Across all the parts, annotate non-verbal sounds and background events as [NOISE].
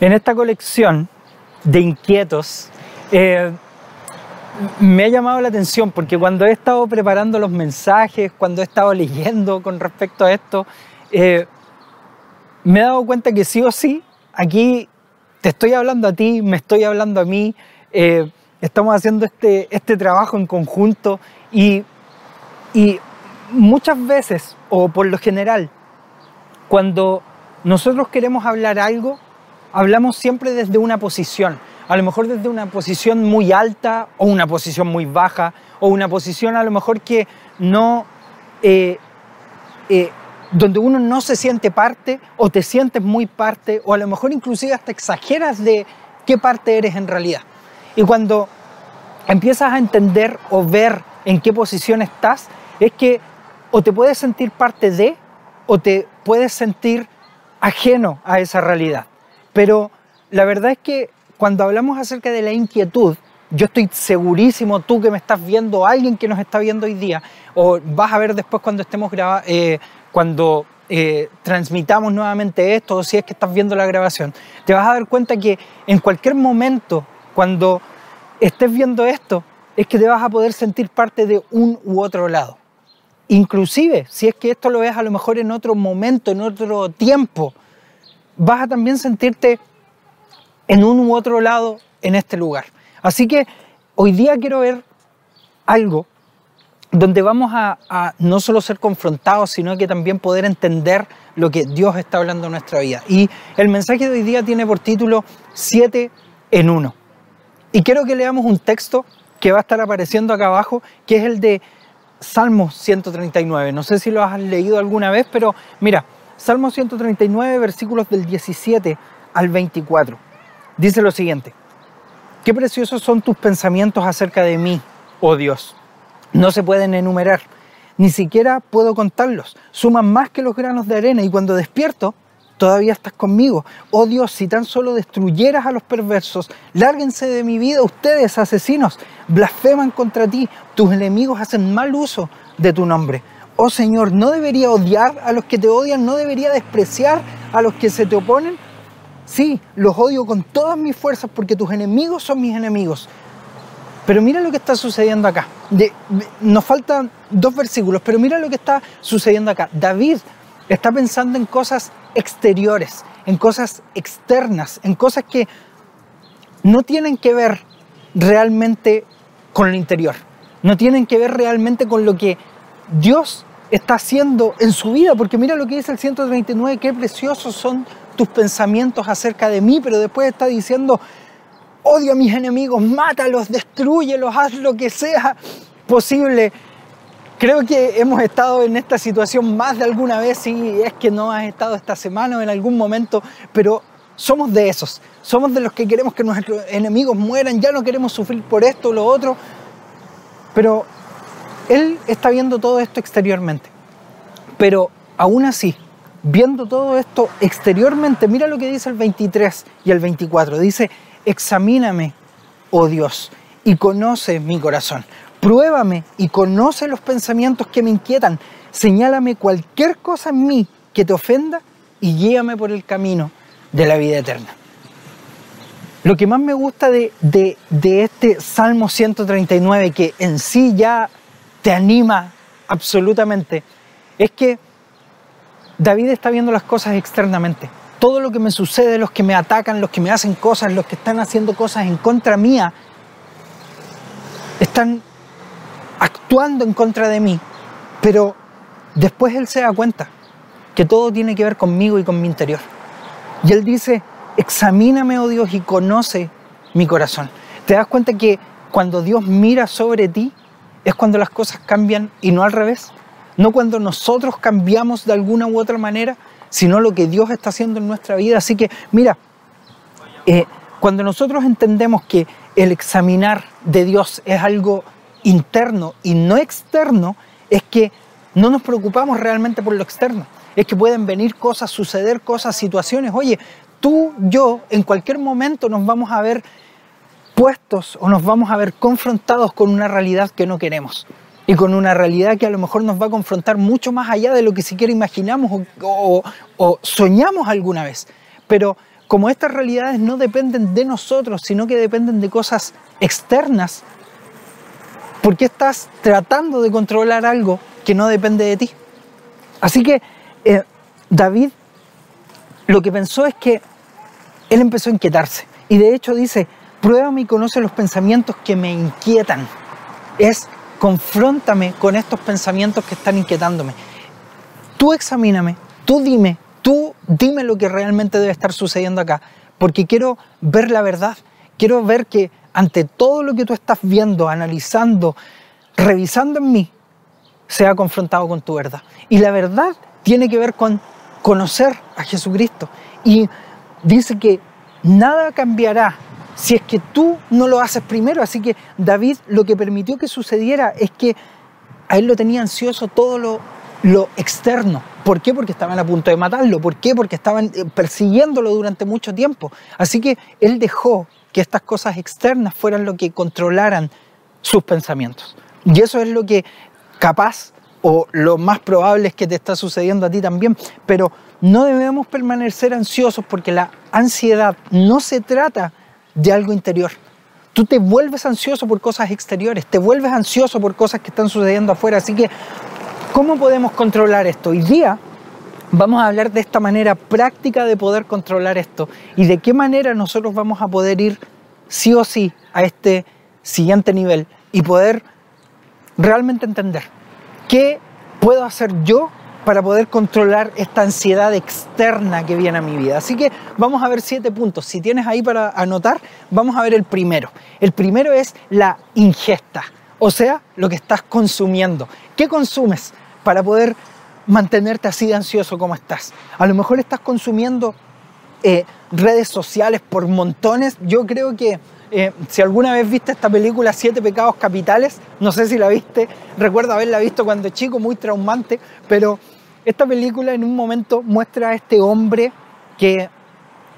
En esta colección de inquietos, eh, me ha llamado la atención porque cuando he estado preparando los mensajes, cuando he estado leyendo con respecto a esto, eh, me he dado cuenta que sí o sí, aquí te estoy hablando a ti, me estoy hablando a mí, eh, estamos haciendo este, este trabajo en conjunto y, y muchas veces, o por lo general, cuando nosotros queremos hablar algo, hablamos siempre desde una posición, a lo mejor desde una posición muy alta o una posición muy baja o una posición a lo mejor que no, eh, eh, donde uno no se siente parte o te sientes muy parte o a lo mejor inclusive hasta exageras de qué parte eres en realidad. Y cuando empiezas a entender o ver en qué posición estás, es que o te puedes sentir parte de o te puedes sentir ajeno a esa realidad. Pero la verdad es que cuando hablamos acerca de la inquietud, yo estoy segurísimo, tú que me estás viendo, alguien que nos está viendo hoy día, o vas a ver después cuando estemos grabando, eh, cuando eh, transmitamos nuevamente esto, o si es que estás viendo la grabación, te vas a dar cuenta que en cualquier momento, cuando estés viendo esto, es que te vas a poder sentir parte de un u otro lado. Inclusive, si es que esto lo ves a lo mejor en otro momento, en otro tiempo, vas a también sentirte en un u otro lado en este lugar. Así que hoy día quiero ver algo donde vamos a, no solo ser confrontados, sino que también poder entender lo que Dios está hablando en nuestra vida. Y el mensaje de hoy día tiene por título 7 en 1. Y quiero que leamos un texto que va a estar apareciendo acá abajo, que es el de Salmo 139. No sé si lo has leído alguna vez, pero mira, Salmo 139, versículos del 17 al 24. Dice lo siguiente, qué preciosos son tus pensamientos acerca de mí, oh Dios. No se pueden enumerar, ni siquiera puedo contarlos. Suman más que los granos de arena y cuando despierto, todavía estás conmigo. Oh Dios, si tan solo destruyeras a los perversos, lárguense de mi vida ustedes, asesinos, blasfeman contra ti, tus enemigos hacen mal uso de tu nombre oh Señor, ¿no debería odiar a los que te odian? ¿No debería despreciar a los que se te oponen? Sí, los odio con todas mis fuerzas porque tus enemigos son mis enemigos. Pero mira lo que está sucediendo acá. nos faltan dos versículos, pero mira lo que está sucediendo acá. David está pensando en cosas exteriores, en cosas externas, en cosas que no tienen que ver realmente con lo interior, no tienen que ver realmente con lo que Dios está haciendo en su vida, porque mira lo que dice el 139, qué preciosos son tus pensamientos acerca de mí, pero después está diciendo, odio a mis enemigos, mátalos, destruyelos, haz lo que sea posible. Creo que hemos estado en esta situación más de alguna vez, si es que no has estado esta semana o en algún momento, pero somos de esos, somos de los que queremos que nuestros enemigos mueran, ya no queremos sufrir por esto o lo otro, pero él está viendo todo esto exteriormente. Pero aún así, viendo todo esto exteriormente, mira lo que dice el 23 y el 24. Dice, examíname, oh Dios, y conoce mi corazón. Pruébame y conoce los pensamientos que me inquietan. Señálame cualquier cosa en mí que te ofenda y guíame por el camino de la vida eterna. Lo que más me gusta de, de, de este Salmo 139, que en sí ya te anima absolutamente, es que David está viendo las cosas externamente. Todo lo que me sucede, los que me atacan, los que me hacen cosas, los que están haciendo cosas en contra mía, están actuando en contra de mí. Pero después él se da cuenta que todo tiene que ver conmigo y con mi interior. Y él dice, examíname, oh Dios, y conoce mi corazón. Te das cuenta que cuando Dios mira sobre ti, es cuando las cosas cambian y no al revés. No cuando nosotros cambiamos de alguna u otra manera, sino lo que Dios está haciendo en nuestra vida. Así que, mira, eh, cuando nosotros entendemos que el examinar de Dios es algo interno y no externo, es que no nos preocupamos realmente por lo externo. Es que pueden venir cosas, suceder cosas, situaciones. Oye, tú, yo, en cualquier momento nos vamos a ver o nos vamos a ver confrontados con una realidad que no queremos y con una realidad que a lo mejor nos va a confrontar mucho más allá de lo que siquiera imaginamos o, soñamos alguna vez. Pero como estas realidades no dependen de nosotros, sino que dependen de cosas externas, ¿por qué estás tratando de controlar algo que no depende de ti? Así que eh, David lo que pensó es que él empezó a inquietarse. Y de hecho dice, pruébame y conoce los pensamientos que me inquietan. Es confróntame con estos pensamientos que están inquietándome. Tú examíname, tú dime, tú dime lo que realmente debe estar sucediendo acá, porque quiero ver la verdad, quiero ver que ante todo lo que tú estás viendo, analizando, revisando en mí, sea confrontado con tu verdad. Y la verdad tiene que ver con conocer a Jesucristo. Y dice que nada cambiará si es que tú no lo haces primero. Así que David lo que permitió que sucediera es que a él lo tenía ansioso todo lo, lo externo. ¿Por qué? Porque estaban a punto de matarlo. ¿Por qué? Porque estaban eh, persiguiéndolo durante mucho tiempo. Así que él dejó que estas cosas externas fueran lo que controlaran sus pensamientos. Y eso es lo que capaz o lo más probable es que te está sucediendo a ti también, pero no debemos permanecer ansiosos porque la ansiedad no se trata de algo interior. Tú te vuelves ansioso por cosas exteriores, te vuelves ansioso por cosas que están sucediendo afuera, así que ¿cómo podemos controlar esto? Hoy día vamos a hablar de esta manera práctica de poder controlar esto y de qué manera nosotros vamos a poder ir sí o sí a este siguiente nivel y poder realmente entender ¿Qué puedo hacer yo para poder controlar esta ansiedad externa que viene a mi vida? Así que vamos a ver siete puntos. Si tienes ahí para anotar, vamos a ver el primero. El primero es la ingesta, o sea, lo que estás consumiendo. ¿Qué consumes para poder mantenerte así de ansioso como estás? A lo mejor estás consumiendo eh, redes sociales por montones. Yo creo que eh, si alguna vez viste esta película Siete Pecados Capitales, no sé si la viste, recuerdo haberla visto cuando chico, muy traumante, pero esta película en un momento muestra a este hombre que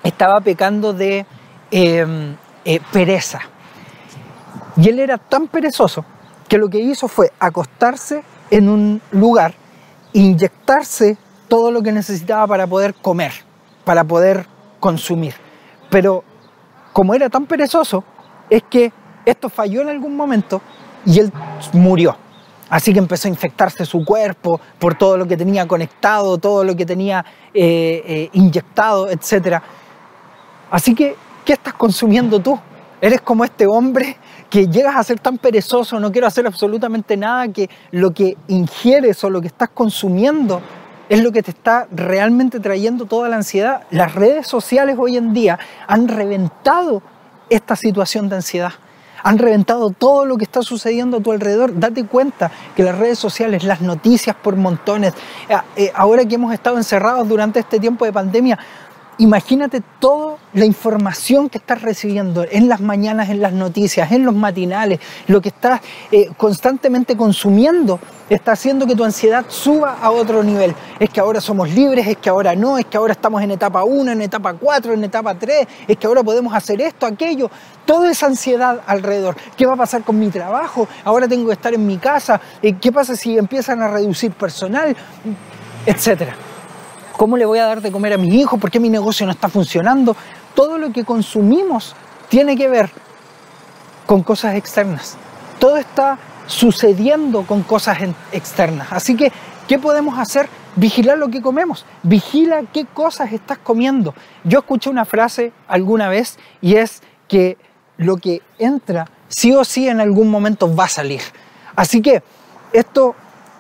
estaba pecando de em, eh, pereza. Y él era tan perezoso que lo que hizo fue acostarse en un lugar, inyectarse todo lo que necesitaba para poder comer, para poder consumir. Pero como era tan perezoso, es que esto falló en algún momento y él murió. Así que empezó a infectarse su cuerpo por todo lo que tenía conectado, todo lo que tenía eh, eh, inyectado, etc. Así que, ¿qué estás consumiendo tú? Eres como este hombre que llegas a ser tan perezoso, no quiero hacer absolutamente nada, que lo que ingieres o lo que estás consumiendo es lo que te está realmente trayendo toda la ansiedad. Las redes sociales hoy en día han reventado esta situación de ansiedad. Han reventado todo lo que está sucediendo a tu alrededor. Date cuenta que las redes sociales, las noticias por montones, eh, eh, ahora que hemos estado encerrados durante este tiempo de pandemia, Imagínate toda la información que estás recibiendo en las mañanas, en las noticias, en los matinales, lo que estás eh, constantemente consumiendo está haciendo que tu ansiedad suba a otro nivel. Es que ahora somos libres, es que ahora no, es que ahora estamos en etapa 1, en etapa 4, en etapa 3, es que ahora podemos hacer esto, aquello. Toda esa ansiedad alrededor. ¿Qué va a pasar con mi trabajo? Ahora tengo que estar en mi casa. Eh, ¿Qué pasa si empiezan a reducir personal? Etcétera. ¿Cómo le voy a dar de comer a mi hijo? ¿Por qué mi negocio no está funcionando? Todo lo que consumimos tiene que ver con cosas externas. Todo está sucediendo con cosas externas. Así que, ¿qué podemos hacer? Vigilar lo que comemos. Vigila qué cosas estás comiendo. Yo escuché una frase alguna vez y es que lo que entra sí o sí en algún momento va a salir. Así que esto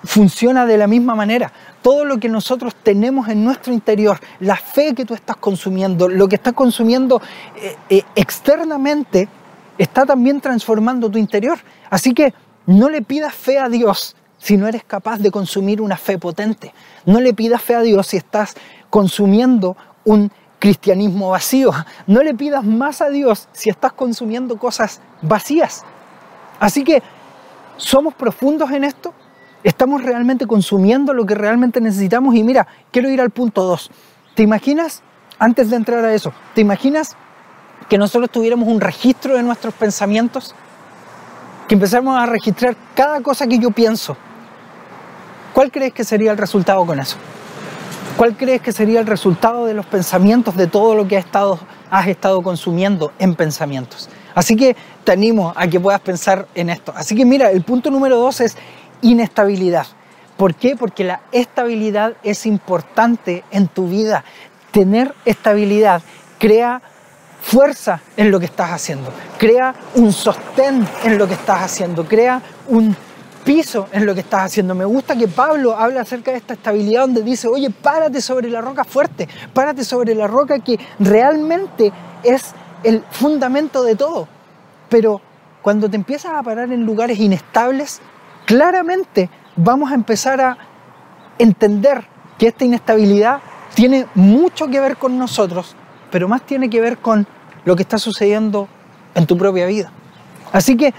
funciona de la misma manera todo lo que nosotros tenemos en nuestro interior, la fe que tú estás consumiendo, lo que estás consumiendo eh, eh, externamente, está también transformando tu interior. Así que no le pidas fe a Dios si no eres capaz de consumir una fe potente. No le pidas fe a Dios si estás consumiendo un cristianismo vacío. No le pidas más a Dios si estás consumiendo cosas vacías. Así que, ¿somos profundos en esto? ¿Estamos realmente consumiendo lo que realmente necesitamos? Y mira, quiero ir al punto 2. ¿Te imaginas, antes de entrar a eso, ¿te imaginas que nosotros tuviéramos un registro de nuestros pensamientos? Que empezáramos a registrar cada cosa que yo pienso. ¿Cuál crees que sería el resultado con eso? ¿Cuál crees que sería el resultado de los pensamientos de todo lo que has estado, has estado consumiendo en pensamientos? Así que te animo a que puedas pensar en esto. Así que mira, el punto número dos es inestabilidad. ¿Por qué? Porque la estabilidad es importante en tu vida. Tener estabilidad crea fuerza en lo que estás haciendo, crea un sostén en lo que estás haciendo, crea un piso en lo que estás haciendo. Me gusta que Pablo habla acerca de esta estabilidad donde dice, oye, párate sobre la roca fuerte, párate sobre la roca que realmente es el fundamento de todo. Pero cuando te empiezas a parar en lugares inestables, claramente vamos a empezar a entender que esta inestabilidad tiene mucho que ver con nosotros, pero más tiene que ver con lo que está sucediendo en tu propia vida. Así que,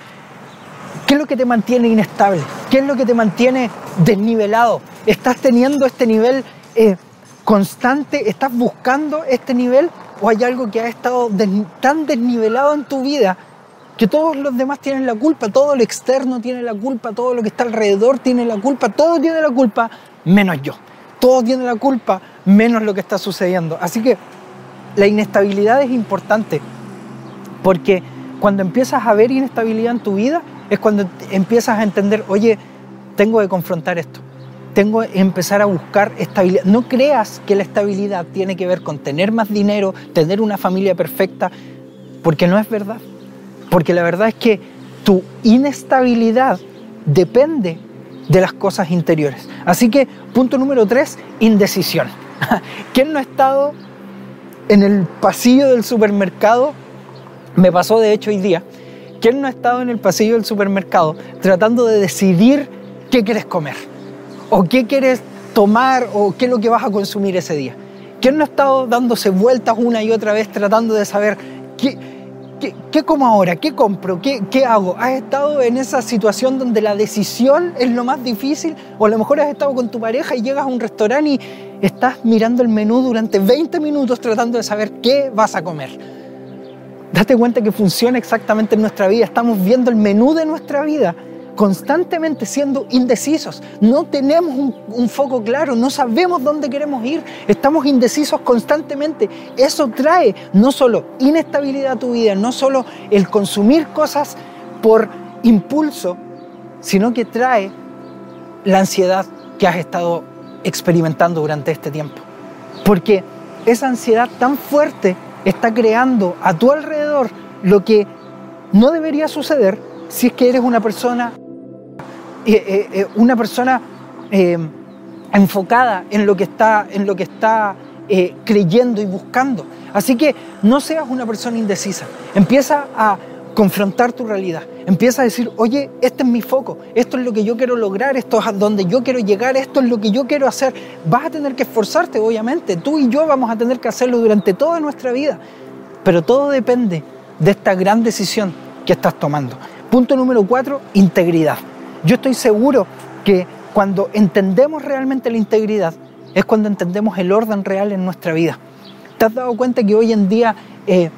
¿qué es lo que te mantiene inestable? ¿Qué es lo que te mantiene desnivelado? ¿Estás teniendo este nivel eh, constante? ¿Estás buscando este nivel? ¿O hay algo que ha estado tan desnivelado en tu vida que todos los demás tienen la culpa? Todo lo externo tiene la culpa, todo lo que está alrededor tiene la culpa, todo tiene la culpa, menos yo. Todo tiene la culpa, menos lo que está sucediendo. Así que la inestabilidad es importante porque cuando empiezas a ver inestabilidad en tu vida es cuando empiezas a entender, oye, tengo que confrontar esto, tengo que empezar a buscar estabilidad. No creas que la estabilidad tiene que ver con tener más dinero, tener una familia perfecta, porque no es verdad. Porque la verdad es que tu inestabilidad depende de las cosas interiores. Así que punto número tres, indecisión. [LAUGHS] ¿Quién no ha estado en el pasillo del supermercado, me pasó de hecho hoy día, ¿quién no ha estado en el pasillo del supermercado tratando de decidir qué quieres comer? ¿O qué quieres tomar? ¿O qué es lo que vas a consumir ese día? ¿Quién no ha estado dándose vueltas una y otra vez tratando de saber qué, qué, como ahora? ¿Qué compro? ¿Qué, ¿Qué hago? ¿Has estado en esa situación donde la decisión es lo más difícil? ¿O a lo mejor has estado con tu pareja y llegas a un restaurante y estás mirando el menú durante 20 minutos tratando de saber qué vas a comer. Date cuenta que funciona exactamente en nuestra vida. Estamos viendo el menú de nuestra vida constantemente siendo indecisos. No tenemos un, foco claro, no sabemos dónde queremos ir, estamos indecisos constantemente. Eso trae no solo inestabilidad a tu vida, no solo el consumir cosas por impulso, sino que trae la ansiedad que has estado experimentando durante este tiempo. Porque esa ansiedad tan fuerte está creando a tu alrededor lo que no debería suceder si es que eres una persona, eh, eh, eh, una persona enfocada en lo que está, en lo que está creyendo y buscando. Así que no seas una persona indecisa. Empieza a confrontar tu realidad. Empieza a decir, oye, este es mi foco, esto es lo que yo quiero lograr, esto es a donde yo quiero llegar, esto es lo que yo quiero hacer. Vas a tener que esforzarte, obviamente. Tú y yo vamos a tener que hacerlo durante toda nuestra vida. Pero todo depende de esta gran decisión que estás tomando. Punto número cuatro, integridad. Yo estoy seguro que cuando entendemos realmente la integridad es cuando entendemos el orden real en nuestra vida. ¿Te has dado cuenta que hoy en día... Eh,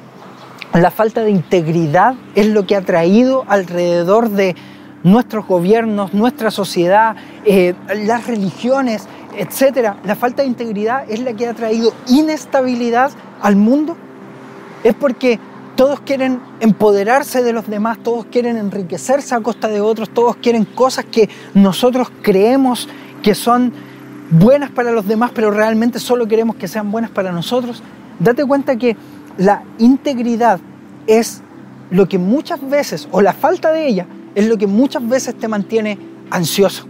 la falta de integridad es lo que ha traído alrededor de nuestros gobiernos, nuestra sociedad, eh, las religiones, etc. La falta de integridad es la que ha traído inestabilidad al mundo. Es porque todos quieren empoderarse de los demás, todos quieren enriquecerse a costa de otros, todos quieren cosas que nosotros creemos que son buenas para los demás, pero realmente solo queremos que sean buenas para nosotros. Date cuenta que la integridad es lo que muchas veces, o la falta de ella, es lo que muchas veces te mantiene ansioso.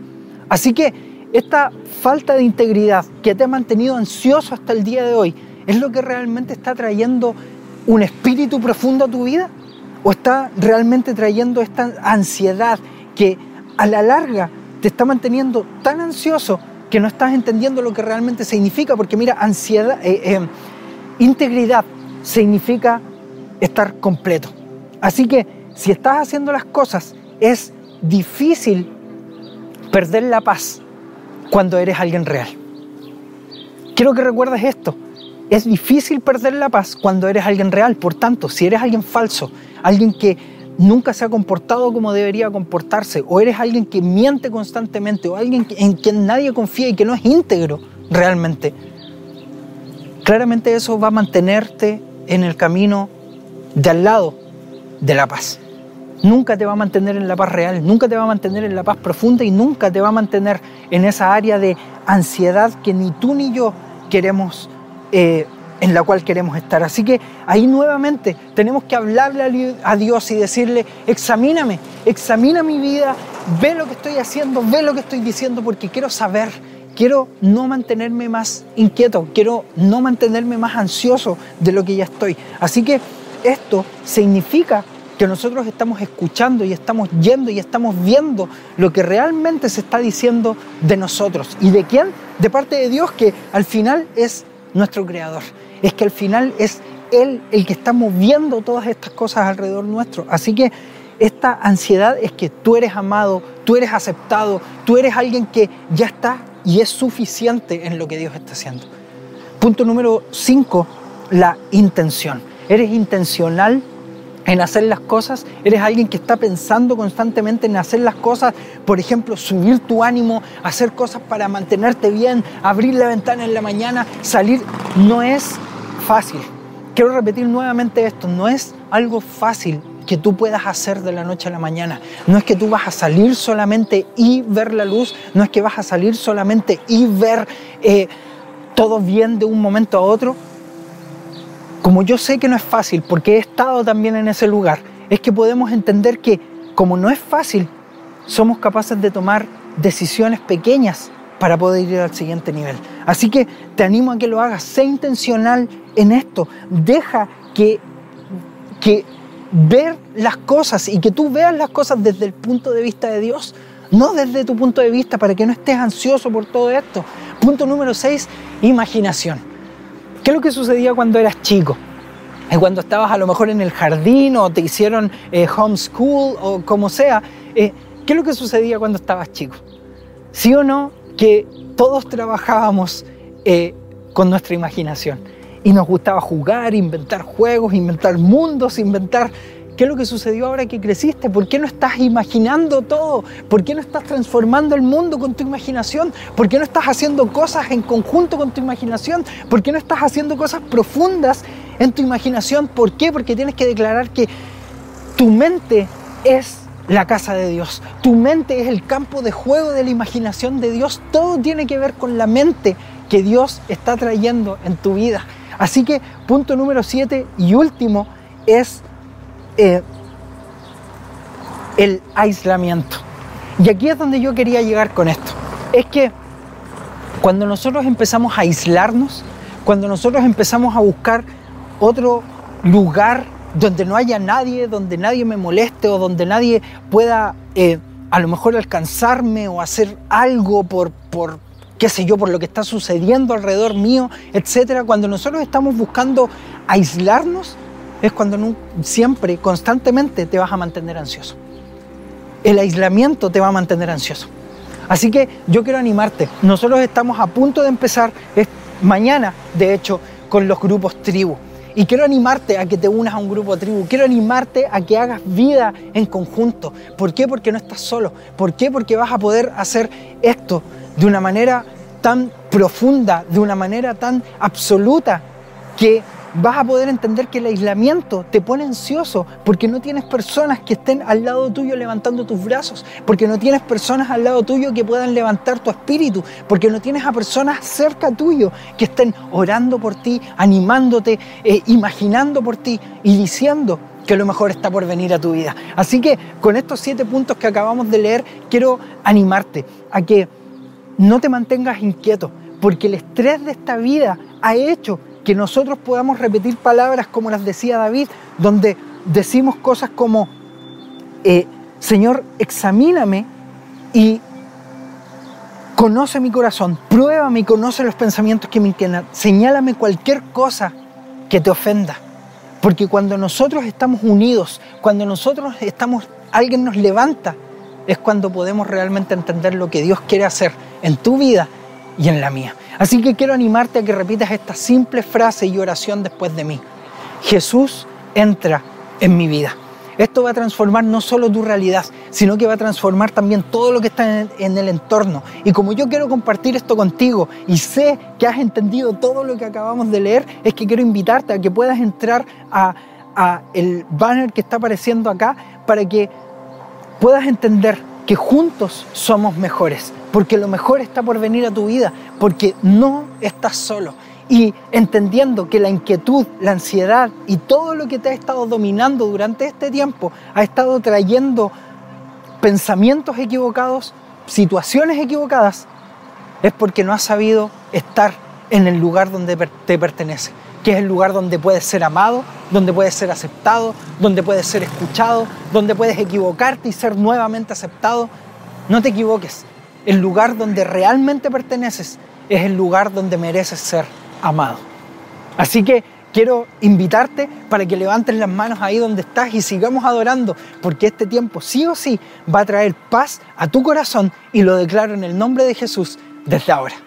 Así que esta falta de integridad que te ha mantenido ansioso hasta el día de hoy, ¿es lo que realmente está trayendo un espíritu profundo a tu vida? ¿O está realmente trayendo esta ansiedad que a la larga te está manteniendo tan ansioso que no estás entendiendo lo que realmente significa? Porque mira, ansiedad, eh, eh, integridad significa estar completo. Así que si estás haciendo las cosas, es difícil perder la paz cuando eres alguien real. Quiero que recuerdes esto. Es difícil perder la paz cuando eres alguien real. Por tanto, si eres alguien falso, alguien que nunca se ha comportado como debería comportarse, o eres alguien que miente constantemente, o alguien en quien nadie confía y que no es íntegro realmente, claramente eso va a mantenerte en el camino de al lado de la paz. Nunca te va a mantener en la paz real, nunca te va a mantener en la paz profunda y nunca te va a mantener en esa área de ansiedad que ni tú ni yo queremos, eh, en la cual queremos estar. Así que ahí nuevamente tenemos que hablarle a Dios y decirle, examíname, examina mi vida, ve lo que estoy haciendo, ve lo que estoy diciendo, porque quiero saber quiero no mantenerme más inquieto, quiero no mantenerme más ansioso de lo que ya estoy. Así que esto significa que nosotros estamos escuchando y estamos yendo y estamos viendo lo que realmente se está diciendo de nosotros. ¿Y de quién? De parte de Dios, que al final es nuestro creador. Es que al final es Él el que está moviendo todas estas cosas alrededor nuestro. Así que esta ansiedad es que tú eres amado, tú eres aceptado, tú eres alguien que ya está y es suficiente en lo que Dios está haciendo. Punto número 5, la intención. Eres intencional en hacer las cosas, eres alguien que está pensando constantemente en hacer las cosas, por ejemplo, subir tu ánimo, hacer cosas para mantenerte bien, abrir la ventana en la mañana, salir, no es fácil. Quiero repetir nuevamente esto, no es algo fácil que tú puedas hacer de la noche a la mañana. No es que tú vas a salir solamente y ver la luz, no es que vas a salir solamente y ver eh, todo bien de un momento a otro. Como yo sé que no es fácil, porque he estado también en ese lugar, es que podemos entender que como no es fácil, somos capaces de tomar decisiones pequeñas para poder ir al siguiente nivel. Así que te animo a que lo hagas, sé intencional en esto, deja que, ver las cosas y que tú veas las cosas desde el punto de vista de Dios, no desde tu punto de vista, para que no estés ansioso por todo esto. Punto número 6, imaginación. ¿Qué es lo que sucedía cuando eras chico? Cuando estabas a lo mejor en el jardín o te hicieron eh, homeschool o como sea. Eh, ¿Qué es lo que sucedía cuando estabas chico? ¿Sí o no? Que todos trabajábamos eh, con nuestra imaginación y nos gustaba jugar, inventar juegos, inventar mundos, inventar... ¿Qué es lo que sucedió ahora que creciste? ¿Por qué no estás imaginando todo? ¿Por qué no estás transformando el mundo con tu imaginación? ¿Por qué no estás haciendo cosas en conjunto con tu imaginación? ¿Por qué no estás haciendo cosas profundas en tu imaginación? ¿Por qué? Porque tienes que declarar que tu mente es la casa de Dios. Tu mente es el campo de juego de la imaginación de Dios. Todo tiene que ver con la mente que Dios está trayendo en tu vida. Así que punto número siete y último es eh, el aislamiento. Y aquí es donde yo quería llegar con esto. Es que cuando nosotros empezamos a aislarnos, cuando nosotros empezamos a buscar otro lugar donde no haya nadie, donde nadie me moleste o donde nadie pueda eh, a lo mejor alcanzarme o hacer algo por, por, qué sé yo, por lo que está sucediendo alrededor mío, etcétera. Cuando nosotros estamos buscando aislarnos, es cuando siempre, constantemente te vas a mantener ansioso. El aislamiento te va a mantener ansioso. Así que yo quiero animarte. Nosotros estamos a punto de empezar mañana, de hecho, con los grupos tribu. Y quiero animarte a que te unas a un grupo tribu. Quiero animarte a que hagas vida en conjunto. ¿Por qué? Porque no estás solo. ¿Por qué? Porque vas a poder hacer esto de una manera tan profunda, de una manera tan absoluta, que vas a poder entender que el aislamiento te pone ansioso porque no tienes personas que estén al lado tuyo levantando tus brazos, porque no tienes personas al lado tuyo que puedan levantar tu espíritu, porque no tienes a personas cerca tuyo que estén orando por ti, animándote, eh, imaginando por ti y diciendo que lo mejor está por venir a tu vida. Así que con estos siete puntos que acabamos de leer, quiero animarte a que no te mantengas inquieto, porque el estrés de esta vida ha hecho que nosotros podamos repetir palabras como las decía David, donde decimos cosas como, eh, Señor, examíname y conoce mi corazón, pruébame y conoce los pensamientos que me inquietan, señálame cualquier cosa que te ofenda. Porque cuando nosotros estamos unidos, cuando nosotros estamos, alguien nos levanta, es cuando podemos realmente entender lo que Dios quiere hacer en tu vida y en la mía. Así que quiero animarte a que repitas esta simple frase y oración después de mí. Jesús entra en mi vida. Esto va a transformar no solo tu realidad, sino que va a transformar también todo lo que está en el, entorno. Y como yo quiero compartir esto contigo y sé que has entendido todo lo que acabamos de leer, es que quiero invitarte a que puedas entrar a, a el banner que está apareciendo acá para que puedas entender que juntos somos mejores, porque lo mejor está por venir a tu vida, porque no estás solo. Y entendiendo que la inquietud, la ansiedad y todo lo que te ha estado dominando durante este tiempo ha estado trayendo pensamientos equivocados, situaciones equivocadas, es porque no has sabido estar en el lugar donde te pertenece, que es el lugar donde puedes ser amado, donde puedes ser aceptado, donde puedes ser escuchado, donde puedes equivocarte y ser nuevamente aceptado. No te equivoques, el lugar donde realmente perteneces es el lugar donde mereces ser amado. Así que quiero invitarte para que levantes las manos ahí donde estás y sigamos adorando, porque este tiempo sí o sí va a traer paz a tu corazón y lo declaro en el nombre de Jesús desde ahora.